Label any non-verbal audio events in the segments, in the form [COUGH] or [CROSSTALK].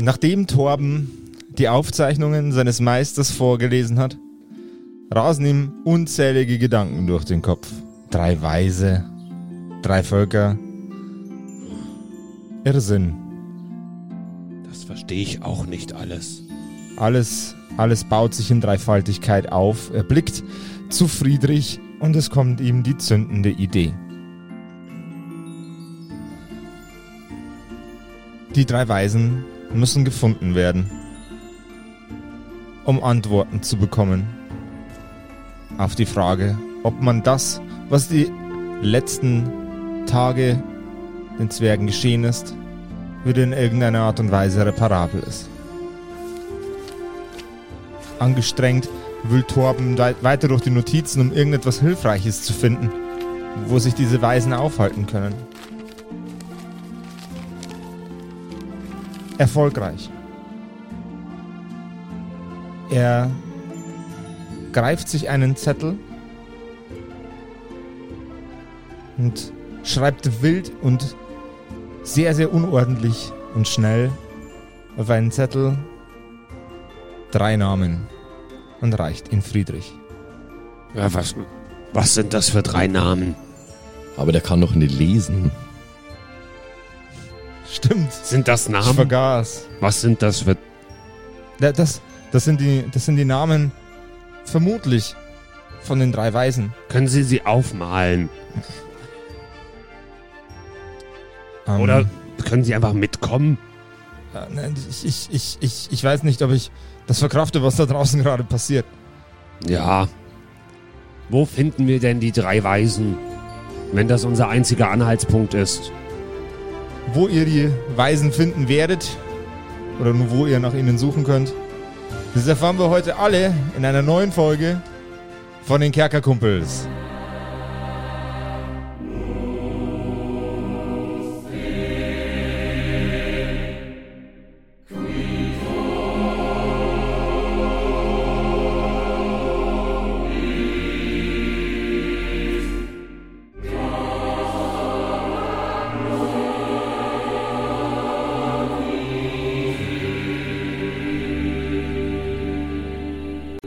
Nachdem Torben die Aufzeichnungen seines Meisters vorgelesen hat, rasen ihm unzählige Gedanken durch den Kopf. Drei Weise, drei Völker. Irrsinn. Das verstehe ich auch nicht alles. Alles, alles baut sich in Dreifaltigkeit auf. Er blickt zu Friedrich und es kommt ihm die zündende Idee. Die drei Weisen müssen gefunden werden, um Antworten zu bekommen auf die Frage, ob man das, was die letzten Tage den Zwergen geschehen ist, wieder in irgendeiner Art und Weise reparabel ist. Angestrengt wühlt Torben weiter durch die Notizen, um irgendetwas Hilfreiches zu finden, wo sich diese Weisen aufhalten können. Erfolgreich. Er greift sich einen Zettel und schreibt wild und sehr, sehr unordentlich und schnell auf einen Zettel drei Namen und reicht ihn Friedrich. Ja, was, was sind das für drei Namen? Aber der kann doch nicht lesen. Stimmt. Sind das Namen? Ich vergaß. Was sind das für. Ja, das, das, sind die, das sind die Namen, vermutlich, von den drei Weisen. Können Sie sie aufmalen? Ähm, Oder können Sie einfach mitkommen? äh, nein, ich, ich, ich, ich, ich weiß nicht, ob ich das verkrafte, was da draußen gerade passiert. Ja. Wo finden wir denn die drei Weisen? Wenn das unser einziger Anhaltspunkt ist. Wo ihr die Weisen finden werdet, oder nur wo ihr nach ihnen suchen könnt, das erfahren wir heute alle in einer neuen Folge von den Kerkerkumpels.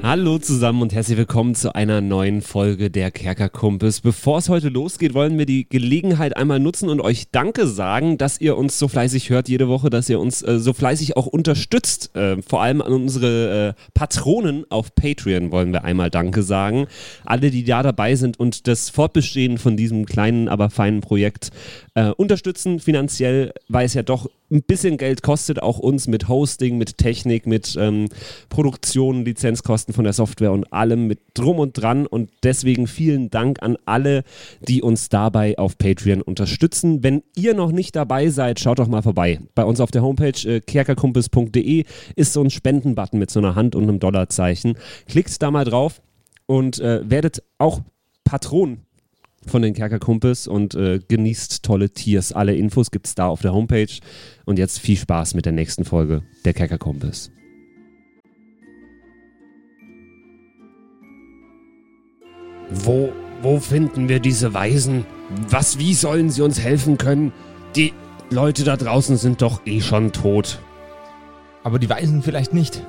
Hallo zusammen und herzlich willkommen zu einer neuen Folge der Kerkerkumpels. Bevor es heute losgeht, wollen wir die Gelegenheit einmal nutzen und euch Danke sagen, dass ihr uns so fleißig hört jede Woche, dass ihr uns äh, so fleißig auch unterstützt. Äh, vor allem an unsere äh, Patronen auf Patreon wollen wir einmal Danke sagen. Alle, die da dabei sind und das Fortbestehen von diesem kleinen, aber feinen Projekt äh, unterstützen finanziell, weil es ja doch ein bisschen Geld kostet, auch uns mit Hosting, mit Technik, mit ähm, Produktion, Lizenzkosten von der Software und allem mit drum und dran. Und deswegen vielen Dank an alle, die uns dabei auf Patreon unterstützen. Wenn ihr noch nicht dabei seid, schaut doch mal vorbei. Bei uns auf der Homepage äh, kerkerkumpels.de ist so ein Spendenbutton mit so einer Hand und einem Dollarzeichen. Klickt da mal drauf und äh, werdet auch Patron von den Kerkerkumpels und äh, genießt tolle Tiers. Alle Infos gibt es da auf der Homepage. Und jetzt viel Spaß mit der nächsten Folge der Kerkerkumpels. Wo, wo finden wir diese Weisen? Was, wie sollen sie uns helfen können? Die Leute da draußen sind doch eh schon tot. Aber die Weisen vielleicht nicht.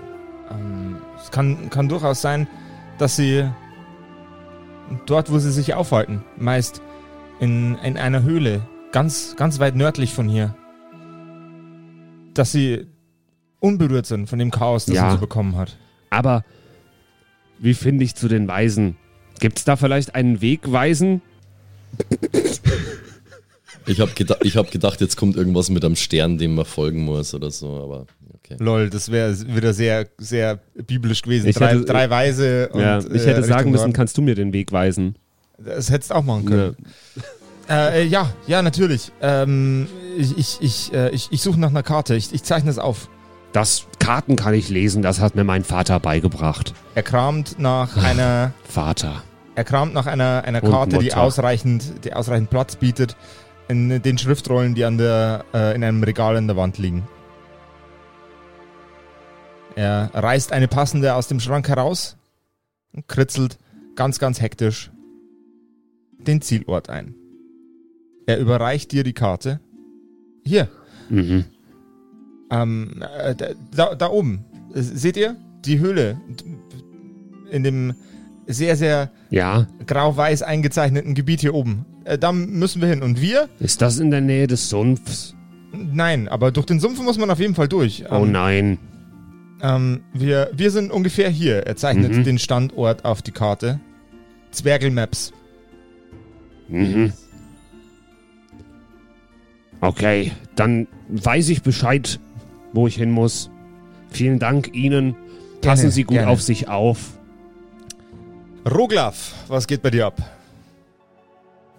Ähm, es kann, kann durchaus sein, dass sie dort, wo sie sich aufhalten, meist in, in einer Höhle, ganz, ganz weit nördlich von hier, dass sie unberührt sind von dem Chaos, das Ja. sie so bekommen hat. Aber wie finde ich zu den Weisen? Gibt es da vielleicht einen Wegweisen? Ich habe geda ich hab gedacht, jetzt kommt irgendwas mit einem Stern, dem man folgen muss oder so, aber okay. Lol, das wäre wieder sehr, sehr biblisch gewesen. Ich drei, hätte- drei Weise und ja, ich äh, hätte sagen Richtung müssen, Norden. kannst du mir den Weg weisen? Das hättest du auch machen können. Äh, äh, ja, ja, natürlich. Ähm, ich ich, ich, äh, ich, ich suche nach einer Karte. Ich, ich zeichne es auf. Das Karten kann ich lesen, das hat mir mein Vater beigebracht. Er kramt nach einer, Vater. er kramt nach einer, einer Karte, die ausreichend, die ausreichend Platz bietet in den Schriftrollen, die an der, äh, in einem Regal an der Wand liegen. Er reißt eine passende aus dem Schrank heraus und kritzelt ganz, ganz hektisch den Zielort ein. Er überreicht dir die Karte. Hier, Mhm. Ähm, äh, da, da oben. Seht ihr? Die Höhle. In dem sehr, sehr Ja. grau-weiß eingezeichneten Gebiet hier oben. Äh, da müssen wir hin. Und wir? Ist das in der Nähe des Sumpfs? Nein, aber durch den Sumpf muss man auf jeden Fall durch. Oh Ähm, nein. Ähm, wir, wir sind ungefähr hier. Er zeichnet Mhm. den Standort auf die Karte. Zwergel Maps. Mhm. Okay, dann weiß ich Bescheid, wo ich hin muss. Vielen Dank Ihnen. Passen Gerne, Sie gut gerne. auf sich auf. Roglaf, was geht bei dir ab?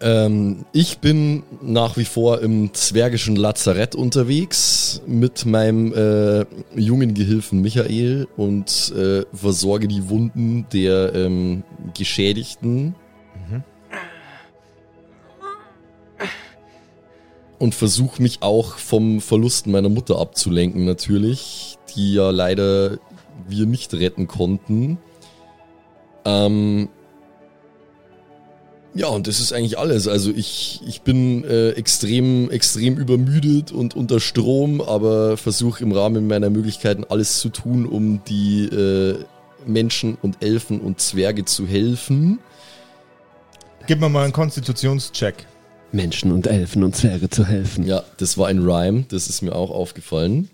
Ähm, ich bin nach wie vor im zwergischen Lazarett unterwegs mit meinem äh, jungen Gehilfen Michael und äh, versorge die Wunden der ähm, Geschädigten. Und versuche mich auch vom Verlust meiner Mutter abzulenken, natürlich, die ja leider wir nicht retten konnten. Ähm, ja, und das ist eigentlich alles. Also ich, ich bin äh, extrem, extrem übermüdet und unter Strom, aber versuche im Rahmen meiner Möglichkeiten alles zu tun, um die äh, Menschen und Elfen und Zwerge zu helfen. Gib mir mal einen Konstitutionscheck. Menschen und Elfen und Zwerge zu helfen. Ja, das war ein Rhyme, das ist mir auch aufgefallen.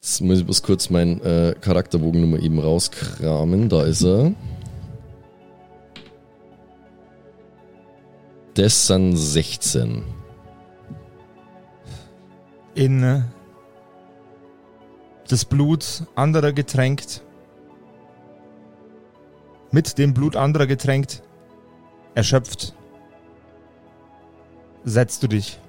Jetzt muss ich bloß kurz meinen äh, Charakterbogen nochmal eben rauskramen. Da ist er. Das sind 16. In äh, das Blut anderer getränkt. Mit dem Blut anderer getränkt. Erschöpft. Setzt du dich.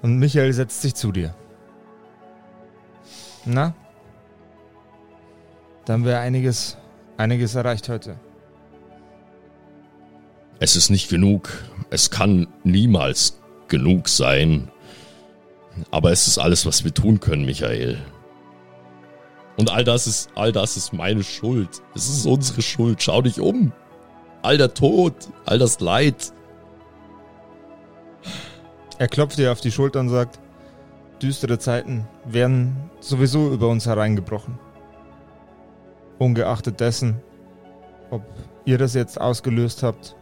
Und Michael setzt sich zu dir. Na? Da haben wir einiges, einiges erreicht heute. Es ist nicht genug. Es kann niemals genug sein. Aber es ist alles, was wir tun können, Michael. Und all das ist, all das ist meine Schuld. Es ist unsere Schuld. Schau dich um. All der Tod, all das Leid. Er klopft dir auf die Schulter und sagt, düstere Zeiten werden sowieso über uns hereingebrochen. Ungeachtet dessen, ob ihr das jetzt ausgelöst habt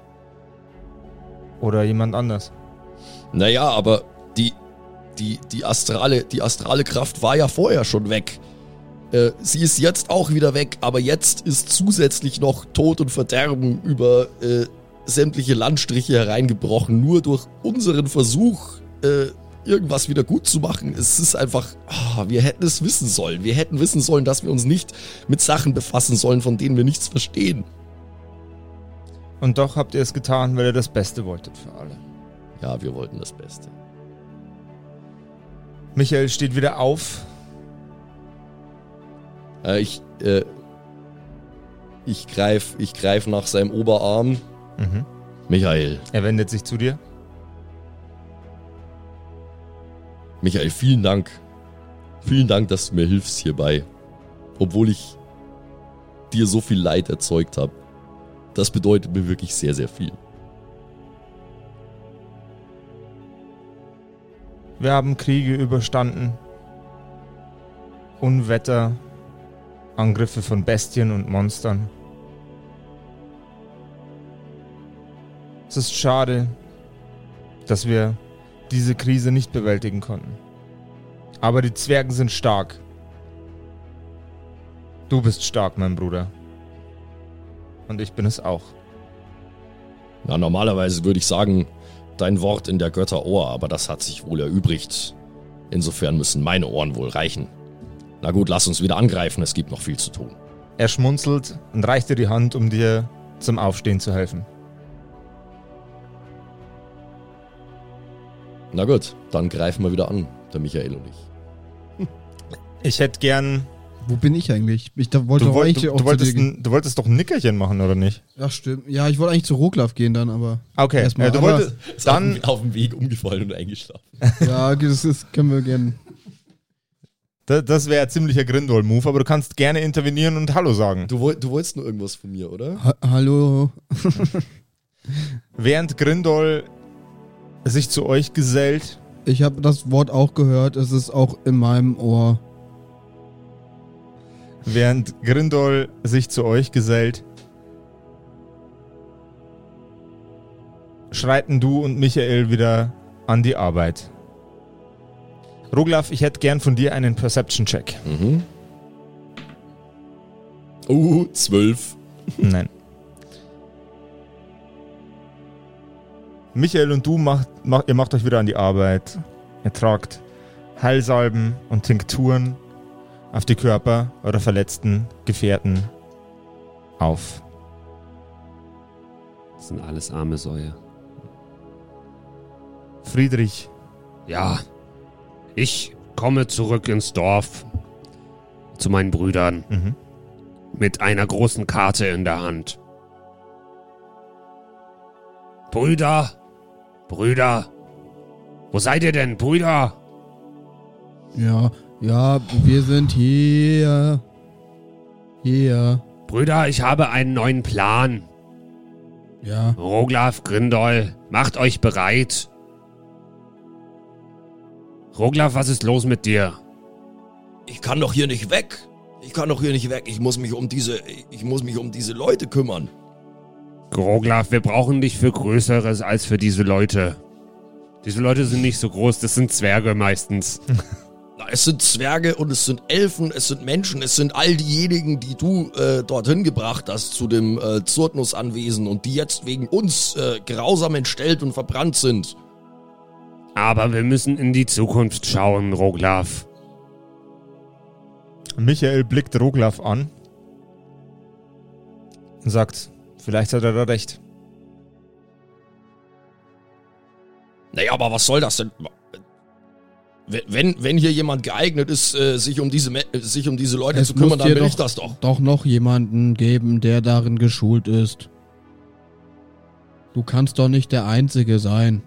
oder jemand anders. Naja, aber die, die, die astrale, die astrale Kraft war ja vorher schon weg. Äh, sie ist jetzt auch wieder weg, aber jetzt ist zusätzlich noch Tod und Verderben über äh, sämtliche Landstriche hereingebrochen, nur durch unseren Versuch, äh, irgendwas wieder gut zu machen. Es ist einfach, ah, wir hätten es wissen sollen. Wir hätten wissen sollen, dass wir uns nicht mit Sachen befassen sollen, von denen wir nichts verstehen. Und doch habt ihr es getan, weil ihr das Beste wolltet für alle. Ja, wir wollten das Beste. Michael steht wieder auf. Äh, ich, äh, ich greif, ich greif nach seinem Oberarm. Mhm. Michael, Er wendet sich zu dir. Michael, vielen Dank. Vielen Dank, dass du mir hilfst hierbei. Obwohl ich dir so viel Leid erzeugt habe. Das bedeutet mir wirklich sehr, sehr viel. Wir haben Kriege überstanden. Unwetter. Angriffe von Bestien und Monstern. Es ist schade, dass wir diese Krise nicht bewältigen konnten. Aber die Zwergen sind stark. Du bist stark, mein Bruder. Und ich bin es auch. Na, normalerweise würde ich sagen, dein Wort in der Götterohr, aber das hat sich wohl erübrigt. Insofern müssen meine Ohren wohl reichen. Na gut, lass uns wieder angreifen, es gibt noch viel zu tun. Er schmunzelt und reicht dir die Hand, um dir zum Aufstehen zu helfen. Na gut, dann greifen wir wieder an, der Michael und ich. Ich hätte gern. Wo bin ich eigentlich? Ich da wollte Du, eigentlich du, auch du, wolltest ein, du wolltest doch ein Nickerchen machen, oder nicht? Ach stimmt. Ja, ich wollte eigentlich zu Roglaf gehen dann, aber Okay, Erstmal, äh, du aber- wolltest. Dann. auf dem Weg umgefallen und eingeschlafen. ja, das, das können wir gerne. Da- Das wäre ein ziemlicher Grindol-Move, aber du kannst gerne intervenieren und Hallo sagen. Du, woll- du wolltest nur irgendwas von mir, oder? Ha Hallo. Während Grindol sich zu euch gesellt. Ich habe das Wort auch gehört, es ist auch in meinem Ohr. Während Grindol sich zu euch gesellt, schreiten du und Michael wieder an die Arbeit. Roglaf, ich hätte gern von dir einen Perception-Check. Mhm. Uh, zwölf. Nein. Michael und du macht, macht, ihr macht euch wieder an die Arbeit. Ihr tragt Heilsalben und Tinkturen auf die Körper eurer verletzten Gefährten auf. Das sind alles arme Säue. Friedrich, Ja, ich komme zurück ins Dorf zu meinen Brüdern mhm. mit einer großen Karte in der Hand. Brüder, Brüder, wo seid ihr denn, Brüder? Ja, ja, wir sind hier. Hier. Brüder, ich habe einen neuen Plan. Ja. Roglaf Grindol, macht euch bereit. Roglaf, was ist los mit dir? Ich kann doch hier nicht weg. Ich kann doch hier nicht weg. Ich muss mich um diese, ich muss mich um diese Leute kümmern. Roglaf, wir brauchen dich für Größeres als für diese Leute. Diese Leute sind nicht so groß, das sind Zwerge meistens. [LAUGHS] Na, es sind Zwerge und es sind Elfen, es sind Menschen, es sind all diejenigen, die du äh, dorthin gebracht hast zu dem äh, Zurtnus-Anwesen und die jetzt wegen uns äh, grausam entstellt und verbrannt sind. Aber wir müssen in die Zukunft schauen, Roglaf. Michael blickt Roglaf an und sagt, vielleicht hat er da recht. Naja, aber was soll das denn? Wenn, wenn hier jemand geeignet ist, äh, sich, um diese, äh, sich um diese Leute Es zu kümmern, dann will doch- ich das doch. Doch noch jemanden geben, der darin geschult ist. Du kannst doch nicht der Einzige sein.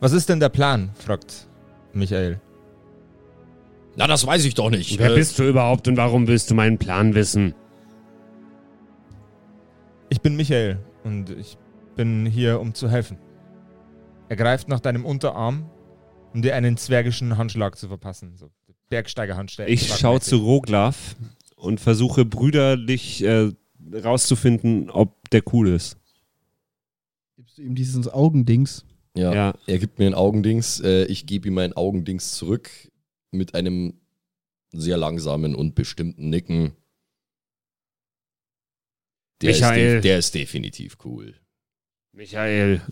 Was ist denn der Plan? fragt Michael. Na, das weiß ich doch nicht. Wer Äh, bist du überhaupt und warum willst du meinen Plan wissen? Ich bin Michael und ich bin hier, um zu helfen. Er greift nach deinem Unterarm, um dir einen zwergischen Handschlag zu verpassen. So Bergsteiger-Handschlag. Ich schaue zu Roglaf und versuche brüderlich äh, rauszufinden, ob der cool ist. Gibst du ihm dieses Augendings? ja, Ja. er gibt mir ein Augendings. Äh, ich gebe ihm ein Augendings zurück mit einem sehr langsamen und bestimmten Nicken. Der, ist, Michael. de der ist definitiv cool. Michael,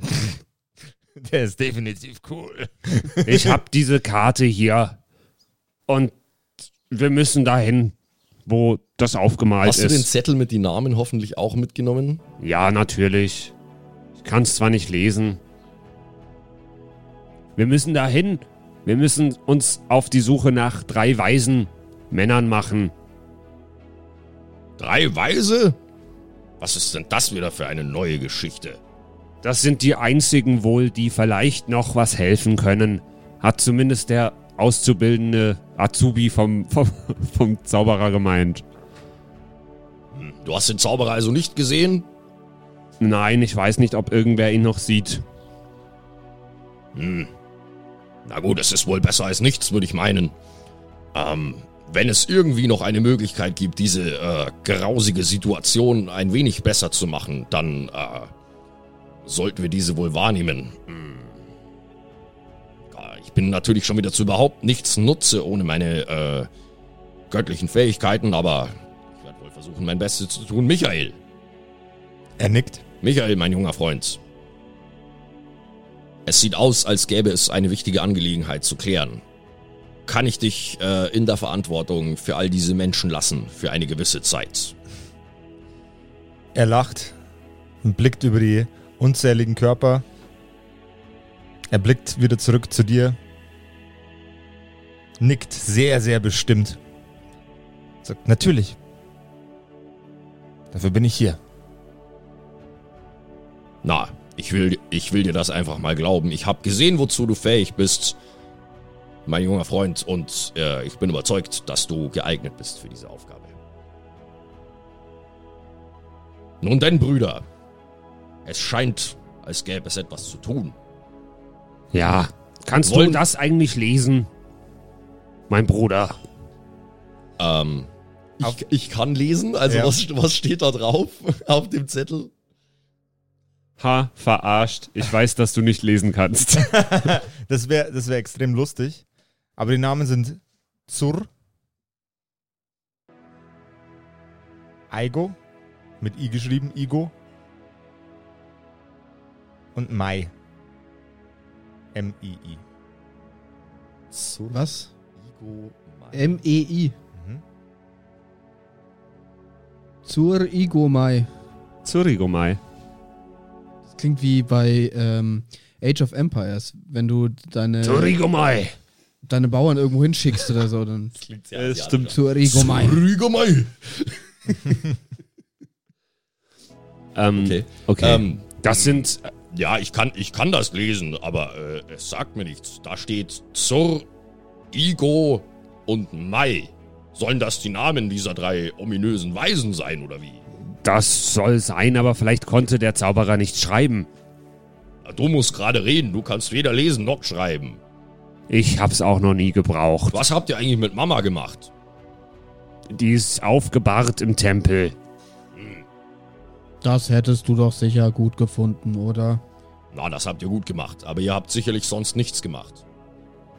[LAUGHS] Der ist definitiv cool. ich hab diese Karte hier und wir müssen dahin, wo das aufgemalt Hast du den ist. Zettel mit den Namen hoffentlich auch mitgenommen? Ja, natürlich. Ich kann es zwar nicht lesen. Wir müssen dahin. Wir müssen uns auf die Suche nach drei weisen Männern machen. Drei Weise? Was ist denn das wieder für eine neue Geschichte? Das sind die einzigen wohl, die vielleicht noch was helfen können. Hat zumindest der auszubildende Azubi vom, [LAUGHS] vom, vom Zauberer gemeint. Hm, Du hast den Zauberer also nicht gesehen? Nein, ich weiß nicht, ob irgendwer ihn noch sieht. Hm. Na gut, es ist wohl besser als nichts, würde ich meinen. Ähm, wenn es irgendwie noch eine Möglichkeit gibt, diese äh, grausige Situation ein wenig besser zu machen, dann äh, sollten wir diese wohl wahrnehmen. Hm. Ich bin natürlich schon wieder zu überhaupt nichts nutze ohne meine äh, göttlichen Fähigkeiten, aber ich werde wohl versuchen, mein Bestes zu tun. Michael, Er nickt. Michael, mein junger Freund. Es sieht aus, als gäbe es eine wichtige Angelegenheit zu klären. Kann ich dich äh, in der Verantwortung für all diese Menschen lassen, für eine gewisse Zeit? Er lacht und blickt über die unzähligen Körper. Er blickt wieder zurück zu dir. Nickt sehr, sehr bestimmt. Sagt, natürlich. Dafür bin ich hier. Na, ich will, ich will dir das einfach mal glauben. Ich habe gesehen, wozu du fähig bist, mein junger Freund, und äh, ich bin überzeugt, dass du geeignet bist für diese Aufgabe. Nun denn, Brüder, es scheint, als gäbe es etwas zu tun. Ja. Kannst Wollen- du das eigentlich lesen? Mein Bruder. Ähm, ich, ich kann lesen, also Ja. was, was steht da drauf [LAUGHS] auf dem Zettel? Ha, verarscht. Ich weiß, dass du nicht lesen kannst. [LAUGHS] Das wäre das wär extrem lustig. Aber die Namen sind Zur, Aigo, mit I geschrieben, Igo, und Mai. M-I-I. So, Was? Igo Mai. M-E-I. Mhm. Zur Igomai. Zurigomai. Das klingt wie bei ähm, Age of Empires. Wenn du deine, Torigomai. Deine Bauern irgendwo hinschickst oder so, dann Klingt Ja, sehr das stimmt. zur Igomai. Rüge Mai. [LAUGHS] Ähm, Okay. okay. Ähm, Das sind. ja, ich kann, ich kann das lesen, aber äh, es sagt mir nichts. Da steht Zur, Igo und Mai. Sollen das die Namen dieser drei ominösen Weisen sein, oder wie? Das soll sein, aber vielleicht konnte der Zauberer nicht schreiben. Du musst gerade reden, du kannst weder lesen noch schreiben. Ich hab's auch noch nie gebraucht. Was habt ihr eigentlich mit Mama gemacht? Die ist aufgebahrt im Tempel. Das hättest du doch sicher gut gefunden, oder? Na, das habt ihr gut gemacht, aber ihr habt sicherlich sonst nichts gemacht.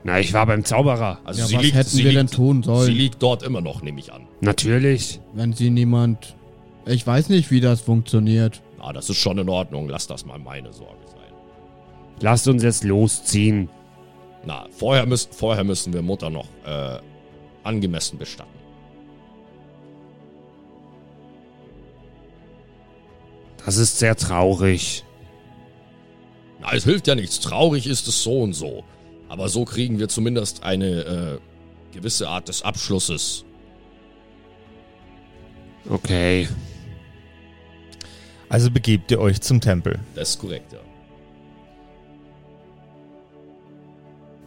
Na, ich war beim Zauberer. Also Ja, sie was liegt, hätten sie wir liegt, denn tun sollen? Sie liegt dort immer noch, nehme ich an. Natürlich. Wenn sie niemand. Ich weiß nicht, wie das funktioniert. Na, das ist schon in Ordnung. Lass das mal meine Sorge sein. Lasst uns jetzt losziehen. Na, vorher, müssen vorher müssen wir Mutter noch äh, angemessen bestatten. Das ist sehr traurig. Na, es hilft ja nichts. Traurig ist es so und so. Aber so kriegen wir zumindest eine äh, gewisse Art des Abschlusses. Okay. Also begebt ihr euch zum Tempel. Das ist korrekt, ja.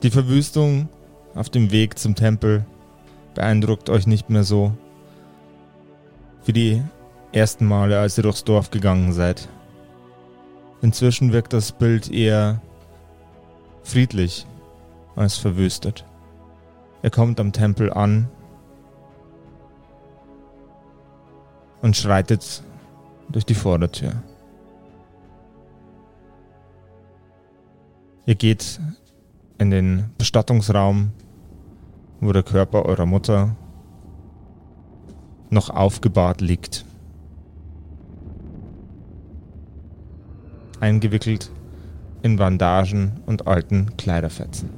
Die Verwüstung auf dem Weg zum Tempel beeindruckt euch nicht mehr so wie die ersten Male, als ihr durchs Dorf gegangen seid. Inzwischen wirkt das Bild eher friedlich als verwüstet. Ihr kommt am Tempel an und schreitet durch die Vordertür. Ihr geht in den Bestattungsraum, wo der Körper eurer Mutter noch aufgebahrt liegt. Eingewickelt in Bandagen und alten Kleiderfetzen.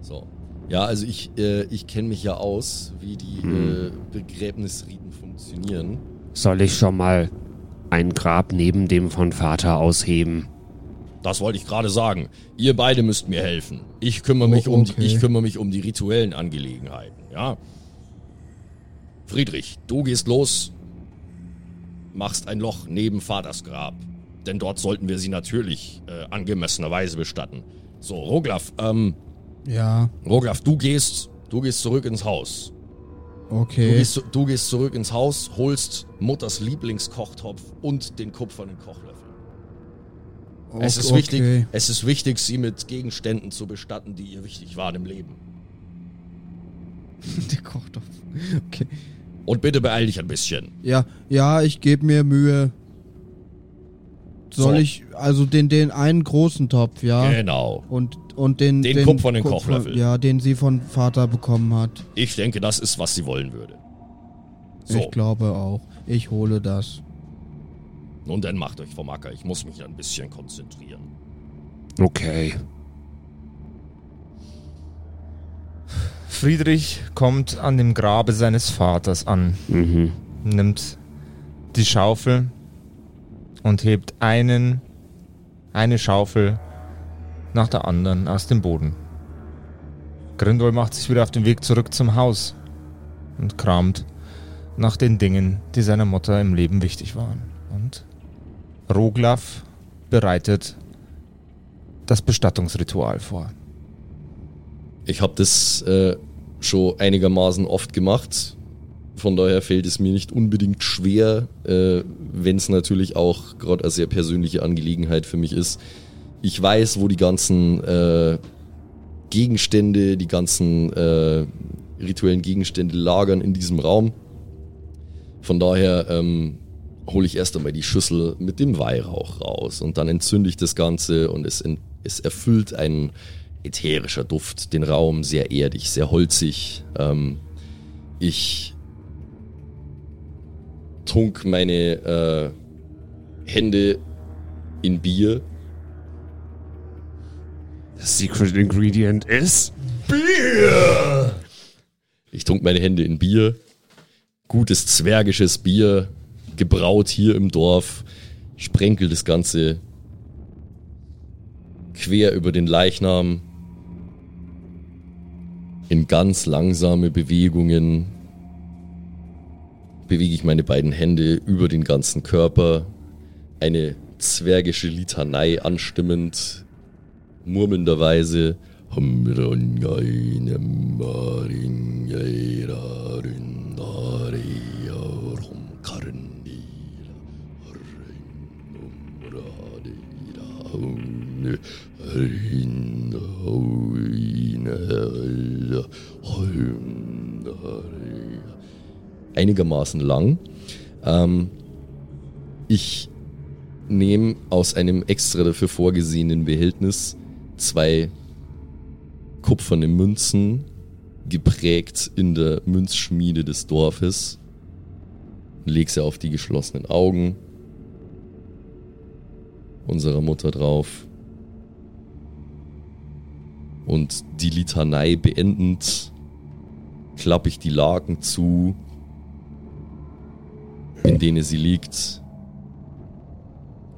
So. Ja, also ich, äh, ich kenne mich ja aus, wie die Hm. äh, Begräbnisriten funktionieren. Soll ich schon mal ein Grab neben dem von Vater ausheben? Das wollte ich gerade sagen. Ihr beide müsst mir helfen. Ich kümmere mich, Oh, um, okay. die, ich kümmere mich um die rituellen Angelegenheiten, ja? Friedrich, du gehst los, machst ein Loch neben Vaters Grab. Denn dort sollten wir sie natürlich äh, angemessenerweise bestatten. So, Roglaf, ähm, Ja, Roglaf, du gehst, du gehst zurück ins Haus. Du okay. gehst, du gehst zurück ins Haus, holst Mutters Lieblingskochtopf und den kupfernen Kochlöffel. Es ist, okay. wichtig, es ist wichtig, sie mit Gegenständen zu bestatten, die ihr wichtig waren im Leben. [LAUGHS] Der kocht doch. Okay. Und bitte beeil dich ein bisschen. Ja, ja, ich gebe mir Mühe. Soll So. ich, also den, den einen großen Topf, ja? Genau. Und, und den, Den kupfernen Kochlöffel. Ja, den sie von Vater bekommen hat. Ich denke, das ist, was sie wollen würde. So, Ich glaube auch. Ich hole das. Nun dann macht euch vom Acker. Ich muss mich ein bisschen konzentrieren. Okay. Friedrich kommt an dem Grabe seines Vaters an, Mhm. nimmt die Schaufel und hebt einen, eine Schaufel nach der anderen aus dem Boden. Grindol macht sich wieder auf den Weg zurück zum Haus und kramt nach den Dingen, die seiner Mutter im Leben wichtig waren. Und Roglaf bereitet das Bestattungsritual vor. Ich habe das äh, schon einigermaßen oft gemacht. Von daher fällt es mir nicht unbedingt schwer, äh, wenn es natürlich auch gerade eine sehr persönliche Angelegenheit für mich ist, ich weiß, wo die ganzen äh, Gegenstände, die ganzen äh, rituellen Gegenstände lagern in diesem Raum. Von daher ähm, hole ich erst einmal die Schüssel mit dem Weihrauch raus und dann entzünde ich das Ganze und es, en- es erfüllt ein ätherischer Duft den Raum, sehr erdig, sehr holzig. Ähm, ich tunk meine äh, Hände in Bier. Das Secret Ingredient ist. Ich tunk meine Hände in Bier. Gutes zwergisches Bier, gebraut hier im Dorf. Sprenkel das Ganze quer über den Leichnam. In ganz langsame Bewegungen bewege ich meine beiden Hände über den ganzen Körper. Eine zwergische Litanei anstimmend, murmelnderweise. Einigermaßen lang. Ähm, ich nehme aus einem extra dafür vorgesehenen Behältnis zwei kupferne Münzen, geprägt in der Münzschmiede des Dorfes, leg sie auf die geschlossenen Augen unserer Mutter drauf. Und die Litanei beendend klappe ich die Laken zu, in denen sie liegt,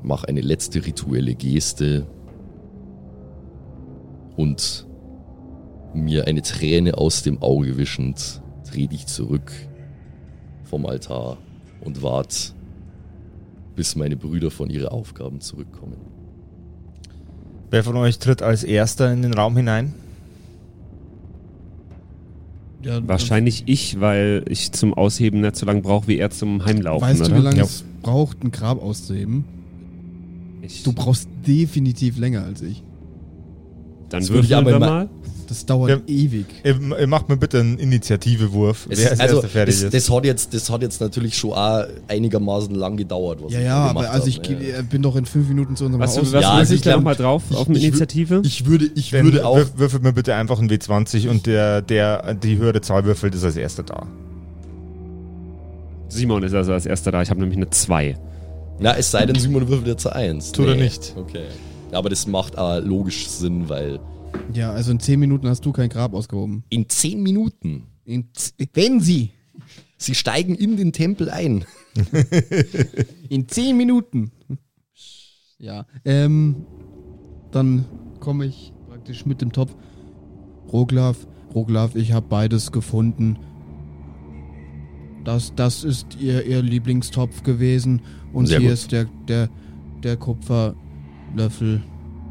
mach eine letzte rituelle Geste und mir eine Träne aus dem Auge wischend, dreh dich zurück vom Altar und wart, bis meine Brüder von ihren Aufgaben zurückkommen. Wer von euch tritt als erster in den Raum hinein? Ja, Wahrscheinlich ich, weil ich zum Ausheben nicht so lange brauche wie er zum Heimlaufen, Weißt du, oder? wie lange Ja. es braucht, ein Grab auszuheben? Ich, Du brauchst definitiv länger als ich. dann Das würde ich würfeln aber wir mal. Das dauert Ja. ewig. Ihr, ihr macht mir bitte einen Initiativewurf, Es, wer als also, erster fertig das, ist. das, hat jetzt, das hat jetzt natürlich schon auch einigermaßen lang gedauert, was Ja, ja, aber also ich ja. geh- äh, bin doch in fünf Minuten zu unserem Was, Haus. was Ja, ja, also ich ich da nochmal drauf ich- auf eine Initiative? Ich würde, ich Wenn, würde auch. würf- würfelt mir bitte einfach einen W20 und der, der die höhere Zahl würfelt, ist als erster da. Simon ist also als erster da. Ich habe nämlich eine 2. Na, es sei denn, Simon würfelt jetzt zu eins. Tut er nicht. Okay. Aber das macht auch logisch Sinn, weil Ja, also in zehn Minuten hast du kein Grab ausgehoben. in zehn Minuten, In wenn sie! sie steigen in den Tempel ein. [LAUGHS] In zehn Minuten! Ja, ähm, dann komme ich praktisch mit dem Topf. Roglaf, Roglaf, ich habe beides gefunden. Das, das ist ihr, ihr Lieblingstopf gewesen. Und Sehr hier gut. ist der, der, der Kupferlöffel.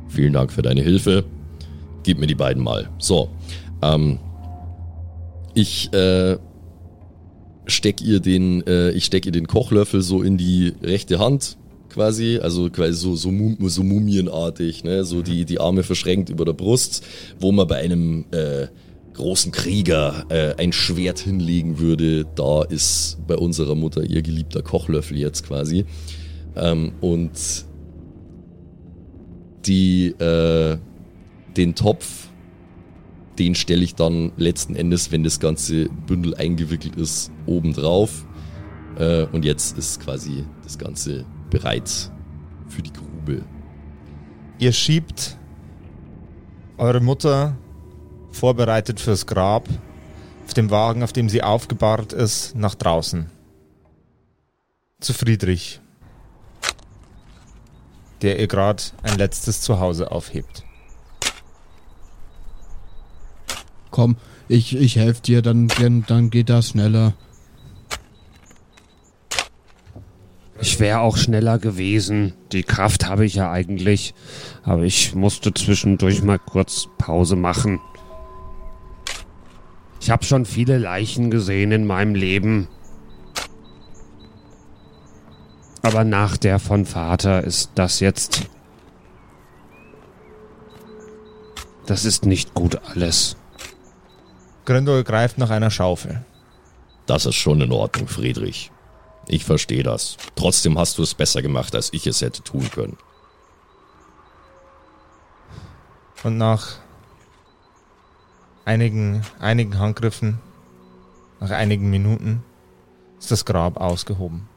Vielen Dank für deine Hilfe. Gib mir die beiden mal. So. Ähm, ich äh, steck ihr den, äh, ich steck ihr den Kochlöffel so in die rechte Hand quasi, also quasi so so, Mum so mumienartig, ne, so die die Arme verschränkt über der Brust, wo man bei einem äh, großen Krieger äh, ein Schwert hinlegen würde. Da ist bei unserer Mutter ihr geliebter Kochlöffel jetzt quasi. Ähm, und die, äh, den Topf, den stelle ich dann letzten Endes, wenn das ganze Bündel eingewickelt ist, oben drauf. Äh, und jetzt ist quasi das Ganze bereit für die Grube. Ihr schiebt eure Mutter, vorbereitet fürs Grab, auf dem Wagen, auf dem sie aufgebahrt ist, nach draußen. Zu Friedrich, der ihr gerade ein letztes Zuhause aufhebt. Komm, ich, ich helfe dir, dann, dann, dann geht das schneller. Ich wäre auch schneller gewesen. Die Kraft habe ich ja eigentlich. Aber ich musste zwischendurch mal kurz Pause machen. Ich habe schon viele Leichen gesehen in meinem Leben. Aber nach der von Vater ist das jetzt Das ist nicht gut alles. Grindol greift nach einer Schaufel. Das ist schon in Ordnung, Friedrich. Ich verstehe das. Trotzdem hast du es besser gemacht, als ich es hätte tun können. Und nach einigen, einigen Handgriffen, nach einigen Minuten, ist das Grab ausgehoben.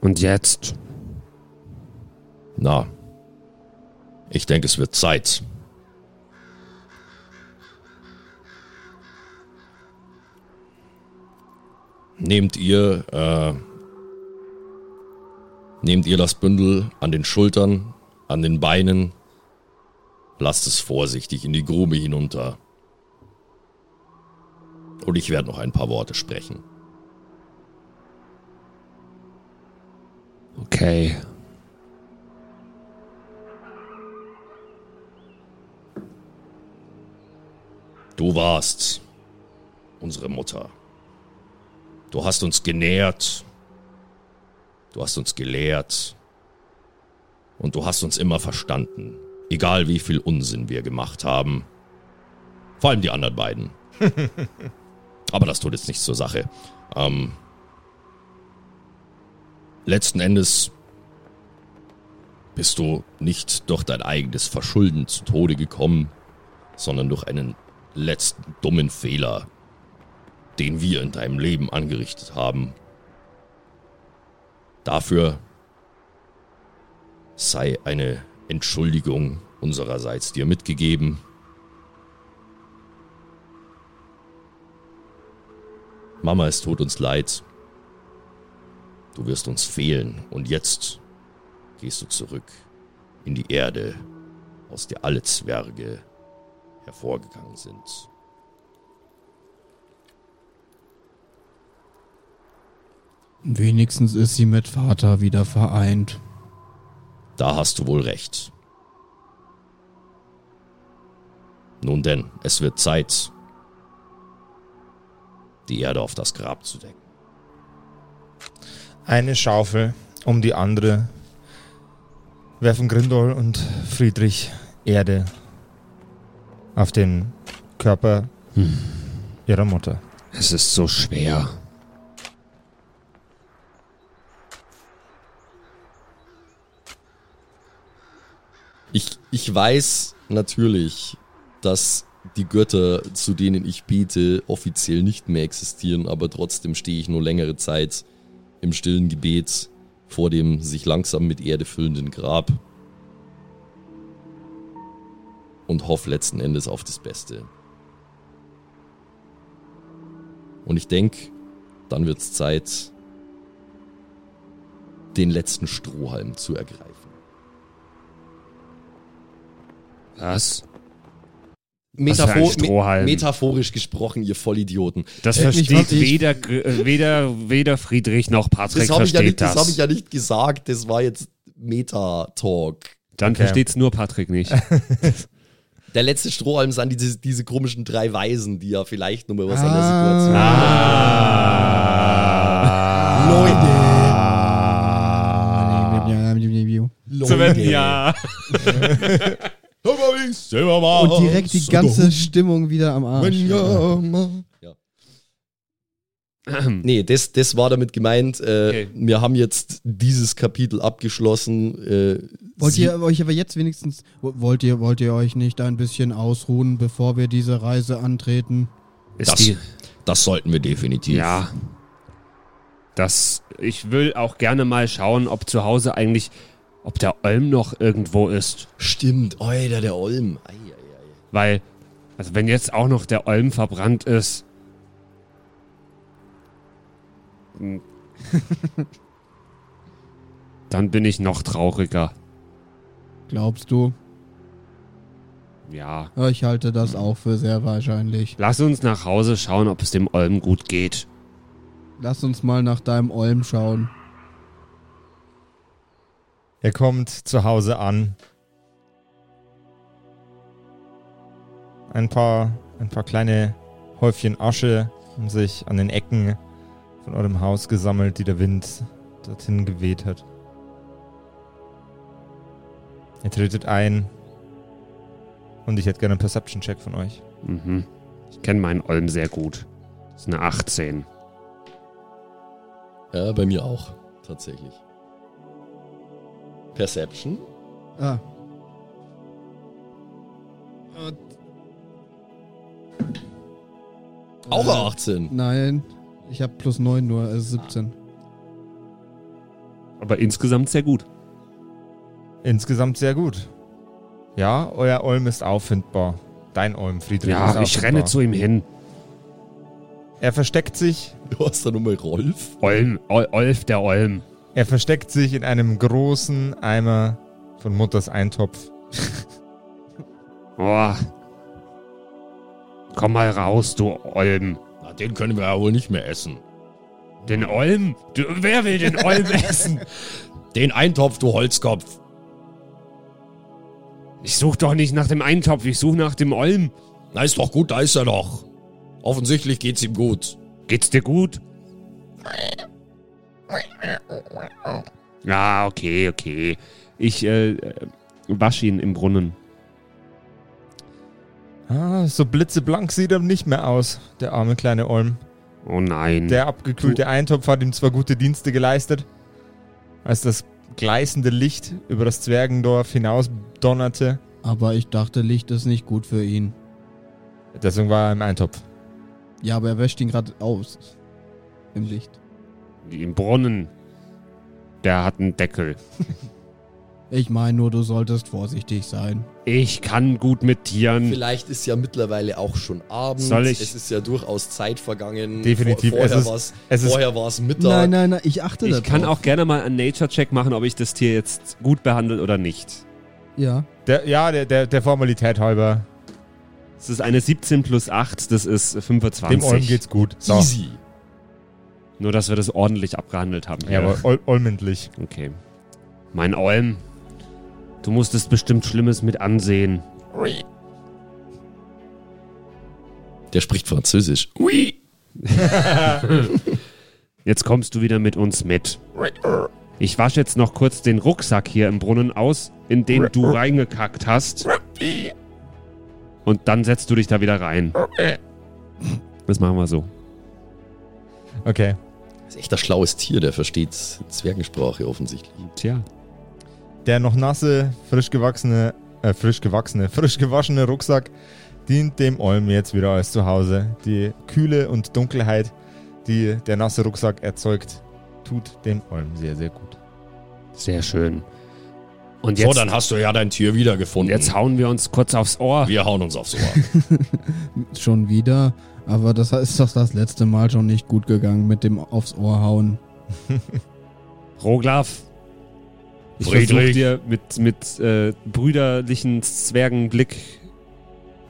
Und jetzt? Na, ich denke, es wird Zeit. Nehmt ihr, äh, nehmt ihr das Bündel an den Schultern, an den Beinen, lasst es vorsichtig in die Grube hinunter. Und ich werde noch ein paar Worte sprechen. Okay. Du warst unsere Mutter. Du hast uns genährt. Du hast uns gelehrt. Und du hast uns immer verstanden. Egal wie viel Unsinn wir gemacht haben. Vor allem die anderen beiden. [LAUGHS] Aber das tut jetzt nichts zur Sache. Ähm, letzten Endes bist du nicht durch dein eigenes Verschulden zu Tode gekommen, sondern durch einen letzten dummen Fehler, den wir in deinem Leben angerichtet haben. Dafür sei eine Entschuldigung unsererseits dir mitgegeben. Mama, es tut uns leid. Du wirst uns fehlen und jetzt gehst du zurück in die Erde, aus der alle Zwerge hervorgegangen sind. Wenigstens ist sie mit Vater wieder vereint. Da hast du wohl recht. Nun denn, es wird Zeit, die Erde auf das Grab zu decken. Eine Schaufel um die andere werfen Grindol und Friedrich Erde auf den Körper ihrer Mutter. Es ist so schwer. Ich, ich weiß natürlich, dass die Götter, zu denen ich bete, offiziell nicht mehr existieren, aber trotzdem stehe ich nur längere Zeit im stillen Gebet vor dem sich langsam mit Erde füllenden Grab und hoffe letzten Endes auf das Beste. Und ich denke, dann wird es Zeit, den letzten Strohhalm zu ergreifen. Was? Metaphor ein Strohhalm? me metaphorisch gesprochen, ihr Vollidioten. Das Äh, versteht ich- weder, äh, weder, weder Friedrich noch Patrick Das habe ich, ja nicht- das das. hab ich ja nicht gesagt, das war jetzt Meta-Talk. Dann Okay. versteht's nur Patrick nicht. [LAUGHS] Der letzte Strohhalm sind diese, diese komischen drei Weisen, die ja vielleicht nochmal was Ah. an der Situation Zu wetten, ja. [LAUGHS] Und direkt die ganze Stimmung wieder am Arsch. [CLEARS THROAT] Nee, das, das war damit gemeint. Äh, Okay. Wir haben jetzt dieses Kapitel abgeschlossen. Äh, Wollt ihr euch aber jetzt wenigstens, wollt ihr, wollt ihr euch nicht ein bisschen ausruhen, bevor wir diese Reise antreten? Ist Das- die, Das sollten wir definitiv. ja. Das, ich will auch gerne mal schauen, ob zu Hause eigentlich, ob der Olm noch irgendwo ist. Stimmt, Alter, der Olm. Ei, ei, ei. Weil, also wenn jetzt auch noch der Olm verbrannt ist. Hm, [LAUGHS] Dann bin ich noch trauriger. Glaubst du? Ja. Ich halte das auch für sehr wahrscheinlich. Lass uns nach Hause schauen, ob es dem Olm gut geht. Lass uns mal nach deinem Olm schauen. Er kommt zu Hause an. Ein paar, ein paar kleine Häufchen Asche haben sich an den Ecken von eurem Haus gesammelt, die der Wind dorthin geweht hat. Ihr tretet ein. Und ich hätte gerne einen Perception-Check von euch. Mhm. Ich kenne meinen Olm sehr gut. Das ist eine 18. Ja, bei mir auch. Tatsächlich. Perception? Ah. Auch Äh, 18. Nein, ich habe plus 9 nur, also 17. Aber insgesamt sehr gut. Insgesamt sehr gut. Ja, euer Olm ist auffindbar. Dein Olm, Friedrich. ist Ja, ich auffindbar. renne zu ihm hin. Er versteckt sich. Du hast da nochmal Rolf? Olm, Ol Olf der Olm. Er versteckt sich in einem großen Eimer von Mutters Eintopf. Oh. Komm mal raus, du Olm. Den können wir ja wohl nicht mehr essen. Den Olm? Du, wer will den Olm [LAUGHS] essen? Den Eintopf, du Holzkopf. Ich suche doch nicht nach dem Eintopf, ich suche nach dem Olm. Na, ist doch gut, da ist er doch. Offensichtlich geht's ihm gut. Geht's dir gut? Ja, okay, okay. Ich äh, äh, wasche ihn im Brunnen. Ah, so blitzeblank sieht er nicht mehr aus, der arme kleine Olm. Oh nein. Der abgekühlte Eintopf hat ihm zwar gute Dienste geleistet, als das gleißende Licht über das Zwergendorf hinaus donnerte. Aber ich dachte, Licht ist nicht gut für ihn. Deswegen war er im Eintopf. Ja, aber er wäscht ihn gerade aus. Im Licht. Im Brunnen. Der hat einen Deckel. Ich meine nur, du solltest vorsichtig sein. Ich kann gut mit Tieren. Vielleicht ist ja mittlerweile auch schon Abend. Soll ich- Es ist ja durchaus Zeit vergangen. Definitiv. Vor, vorher Es war's- war es Mittag. Nein, nein, nein, ich achte da Ich kann drauf. auch gerne mal einen Nature-Check machen, ob ich das Tier jetzt gut behandle oder nicht. Ja. Der, ja, der, der, der Formalität halber. Es ist eine 17 plus 8, das ist 25. Dem Olm geht's gut. So. Easy. Nur, dass wir das ordentlich abgehandelt haben. Ja, aber ol olmendlich. Okay. Mein Olm, du musstest bestimmt Schlimmes mit ansehen. Der spricht Französisch. Ui. [LAUGHS] Jetzt kommst du wieder mit uns mit. Ich wasche jetzt noch kurz den Rucksack hier im Brunnen aus, in den du reingekackt hast. Und dann setzt du dich da wieder rein. Das machen wir so. Okay. Das ist echt ein schlaues Tier, der versteht Zwergensprache offensichtlich. Tja. Der noch nasse, frisch gewachsene, äh, frisch gewachsene, [LAUGHS] frisch gewaschene Rucksack dient dem Olm jetzt wieder als Zuhause. Die Kühle und Dunkelheit, die der nasse Rucksack erzeugt, tut dem Olm sehr, sehr gut. Sehr schön. Und So, jetzt, dann hast du ja dein Tier wiedergefunden. und jetzt hauen wir uns kurz aufs Ohr. wir hauen uns aufs Ohr. [LAUGHS] Schon wieder. Aber das ist doch das letzte Mal schon nicht gut gegangen mit dem aufs Ohr hauen. Roglaf. Ich versuche dir mit, mit äh, brüderlichen Zwergenblick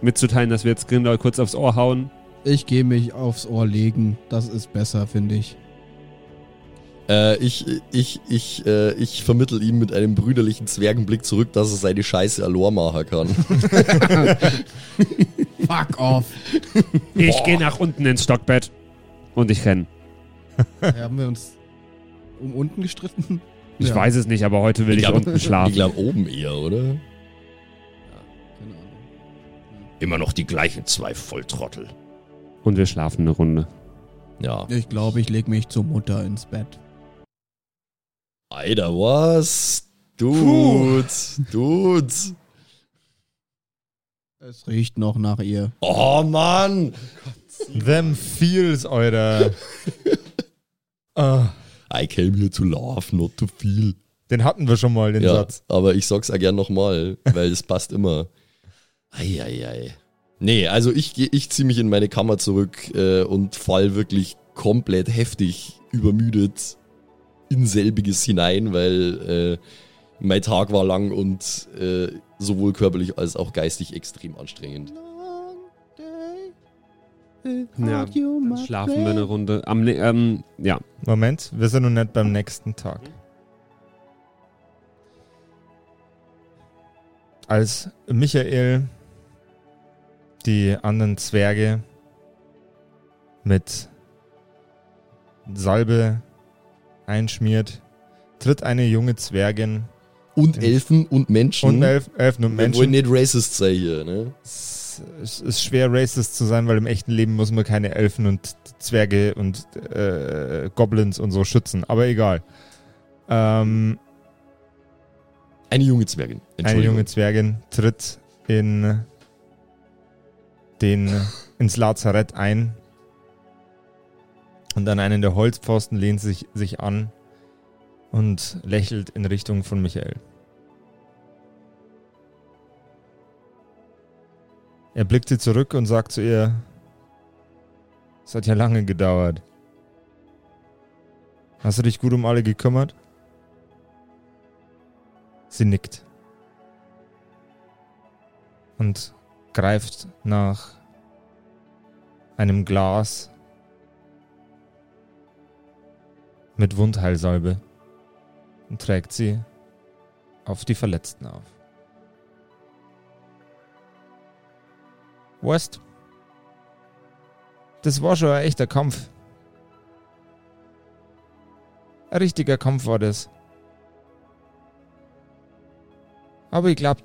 mitzuteilen, dass wir jetzt Grindel kurz aufs Ohr hauen. Ich gehe mich aufs Ohr legen. Das ist besser, finde ich. äh, ich ich, ich, äh, ich vermittel ihm mit einem brüderlichen Zwergenblick zurück, dass er seine Scheiße Alor machen kann. [LAUGHS] Fuck off. Ich gehe nach unten ins Stockbett. Und ich renn. Haben wir uns um unten gestritten? Ich Ja. weiß es nicht, aber heute will ich, glaub- unten schlafen. Ich glaube oben eher, oder? Keine Ahnung. Immer noch die gleichen zwei Volltrottel. Und wir schlafen eine Runde. Ja. Ich glaube, ich leg mich zur Mutter ins Bett. Alter, was? Dude, Dude. Es riecht noch nach ihr. Oh Mann. Them feels, Alter. [LAUGHS] ah, I came here to laugh, not to feel. den hatten wir schon mal, den Ja, Satz. aber ich sag's ja gern nochmal, weil es passt immer. Eieiei. Nee, also ich, ich ziehe mich in meine Kammer zurück äh, und fall wirklich komplett heftig übermüdet in selbiges hinein, weil äh, mein Tag war lang und äh, sowohl körperlich als auch geistig extrem anstrengend. Ja, dann schlafen wir eine Runde. Am, ne- ähm, ja. Moment, wir sind noch nicht beim nächsten Tag. Als Michael die anderen Zwerge mit Salbe einschmiert, tritt eine junge Zwergin Und Elfen und Menschen. Und Elf, Elfen und Wir wollen Menschen. nicht racist sein hier, ne? Es ist schwer, racist zu sein, weil im echten Leben muss man keine Elfen und Zwerge und äh, Goblins und so schützen. Aber egal. Ähm, Eine junge Zwergin. eine junge Zwergin tritt in den, ins Lazarett ein und an einen der Holzpfosten lehnt sich, sich an und lächelt in Richtung von Michael. Er blickt sie zurück und sagt zu ihr, es hat ja lange gedauert. Hast du dich gut um alle gekümmert? Sie nickt und greift nach einem Glas mit Wundheilsalbe und trägt sie auf die Verletzten auf. West, das war schon ein echter Kampf. Ein richtiger Kampf war das. Aber ich glaube,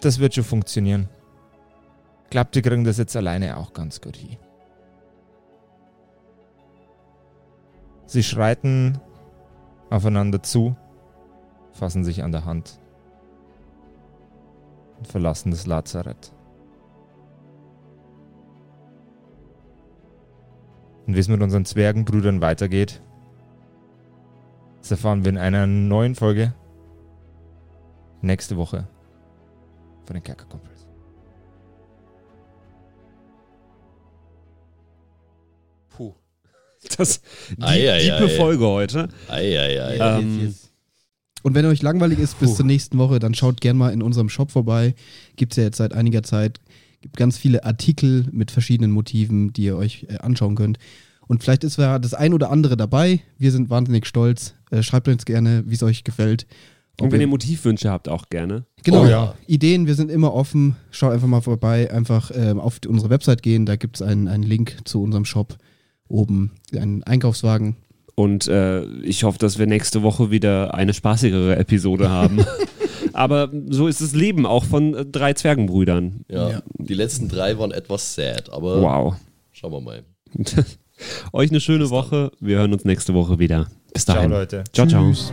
das wird schon funktionieren. Ich glaube, die kriegen das jetzt alleine auch ganz gut hin. Sie schreiten aufeinander zu, fassen sich an der Hand und verlassen das Lazarett. Und wie es mit unseren Zwergenbrüdern weitergeht, das erfahren wir in einer neuen Folge nächste Woche von den Kerkerkumpels. Puh. [LAUGHS] Das, die, Ei, ei, ei. Folge heute. Eieiei. Ähm, Und wenn euch langweilig ist bis Puh. zur nächsten Woche, dann schaut gern mal in unserem Shop vorbei. Gibt es ja jetzt seit einiger Zeit. Gibt ganz viele Artikel mit verschiedenen Motiven, die ihr euch äh, anschauen könnt. Und vielleicht ist ja das ein oder andere dabei. Wir sind wahnsinnig stolz. Äh, schreibt uns gerne, wie es euch gefällt. Und wenn ihr- Motivwünsche habt, auch gerne. Genau, Oh ja. Ideen, wir sind immer offen. Schaut einfach mal vorbei, einfach ähm, auf unsere Website gehen. Da gibt es einen, einen Link zu unserem Shop. Oben einen Einkaufswagen. Und äh, ich hoffe, dass wir nächste Woche wieder eine spaßigere Episode haben. [LAUGHS] [LAUGHS] Aber so ist das Leben auch von äh, drei Zwergenbrüdern. Ja. Ja. Die letzten drei waren etwas sad, aber Wow. schauen wir mal. [LAUGHS] Euch eine schöne Woche. Wir hören uns nächste Woche wieder. Bis Ciao, dahin. Leute. Ciao, ciao. Tschüss.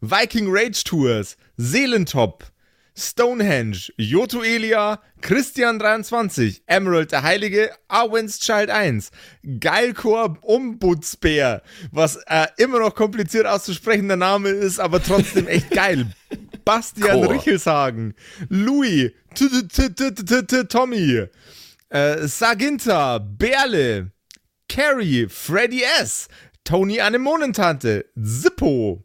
Viking Rage Tours, Seelentop, Stonehenge, Joto Elia, Christian23, Emerald der Heilige, Arwen's Child 1, Geilkor Ombudsbär, was äh, immer noch kompliziert auszusprechender Name ist, aber trotzdem echt [LAUGHS] geil. Bastian Chor. Richelshagen, Louis, Tommy, äh, Saginta, Berle, Carrie, Freddy S., Tony Anemonentante, Zippo,